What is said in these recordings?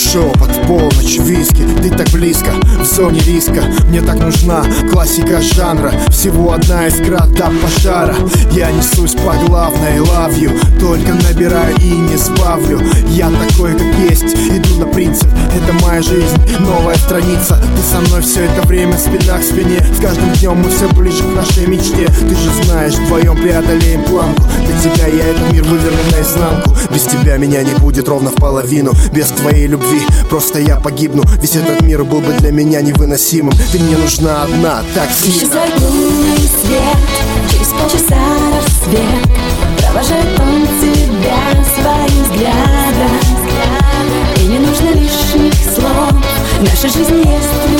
шепот, полночь, виски Зоне риска Мне так нужна классика жанра. Всего одна искра до пожара. Я несусь по главной you. Только набираю и не сбавлю Я такой, как есть, иду на принцип. Это моя жизнь, новая страница. Ты со мной все это время спина к спине. С каждым днем мы все ближе к нашей мечте. Ты же знаешь, вдвоем преодолеем планку. Для тебя я этот мир выверну наизнанку. Без тебя меня не будет ровно в половину. Без твоей любви просто я погибну. Весь этот мир был бы для меня невыносимым. Ты мне нужна одна, так сильно лунный свет. Через полчаса рассвет. Провожает он тебя своим взглядом. И не нужно лишних слов. Наша жизнь есть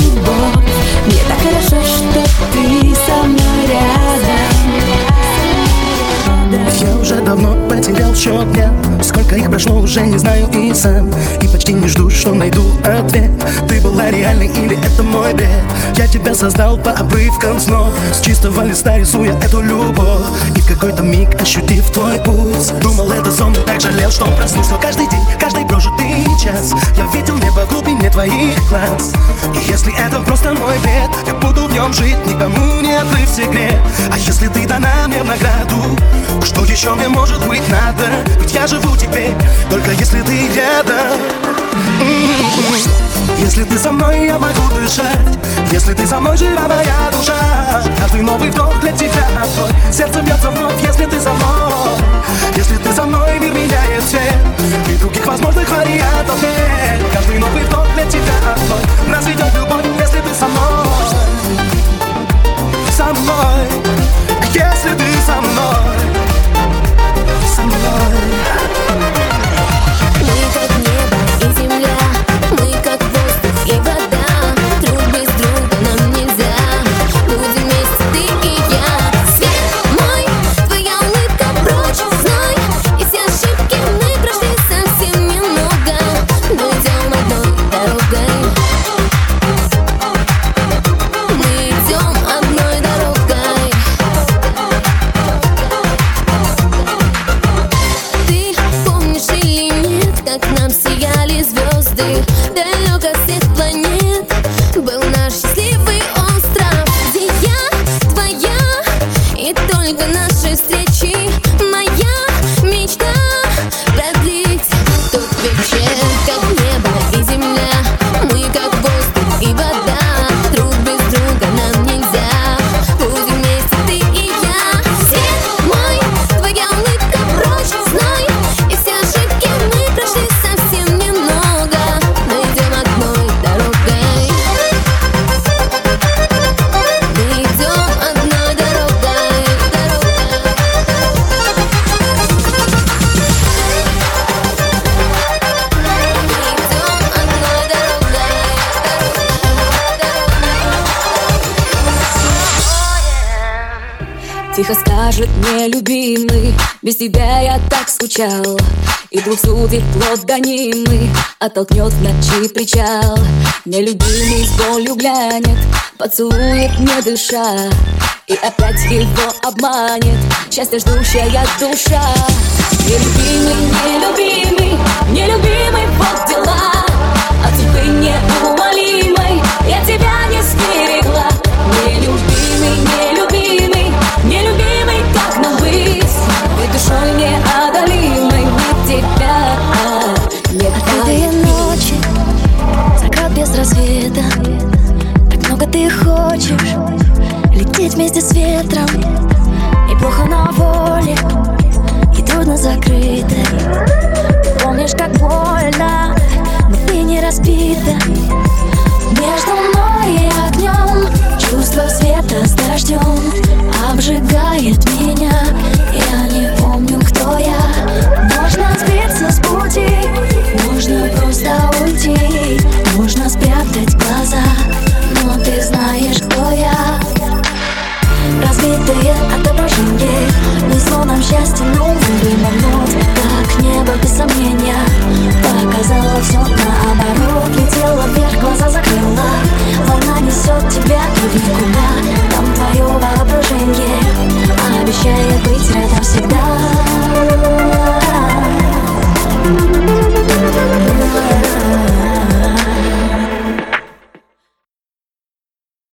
счет дня Сколько их прошло, уже не знаю и сам. И почти не жду, что найду ответ. Ты была реальной или это мой бред? Я тебя создал по обрывкам снов. С чистого листа рисуя эту любовь какой-то миг ощутив твой пульс Думал это сон, так жалел, что проснулся каждый день Каждый прожитый час Я видел небо в глубине твоих глаз. И если это просто мой бред Я буду в нем жить, никому не открыв секрет. А если ты дана мне в награду что еще мне может быть надо? Ведь я живу теперь, только если ты рядом Если ты со мной, я могу дышать. Если ты со мной, жива моя душа. Каждый новый вдох для тебя твой Сердце бьется вновь, если ты со мной как нам сияли звезды. Далек от всех планет. Был наш счастливый остров. Где я, твоя и только наши встречи. Без тебя я так скучал. И двух судеб плод гонимый Оттолкнет в ночи причал. Нелюбимый с болью глянет Поцелует не дыша. И опять его обманет. Счастье ждущая душа. Нелюбимый, нелюбимый Нелюбимый, вот дела. От судьбы неумолимой лететь вместе с ветром. И плохо на воле, и трудно закрыто. Ты помнишь, как больно, но ты не разбита Разбитые отображения. Несло нам счастье новые минут Как небо без сомнения Показало все наоборот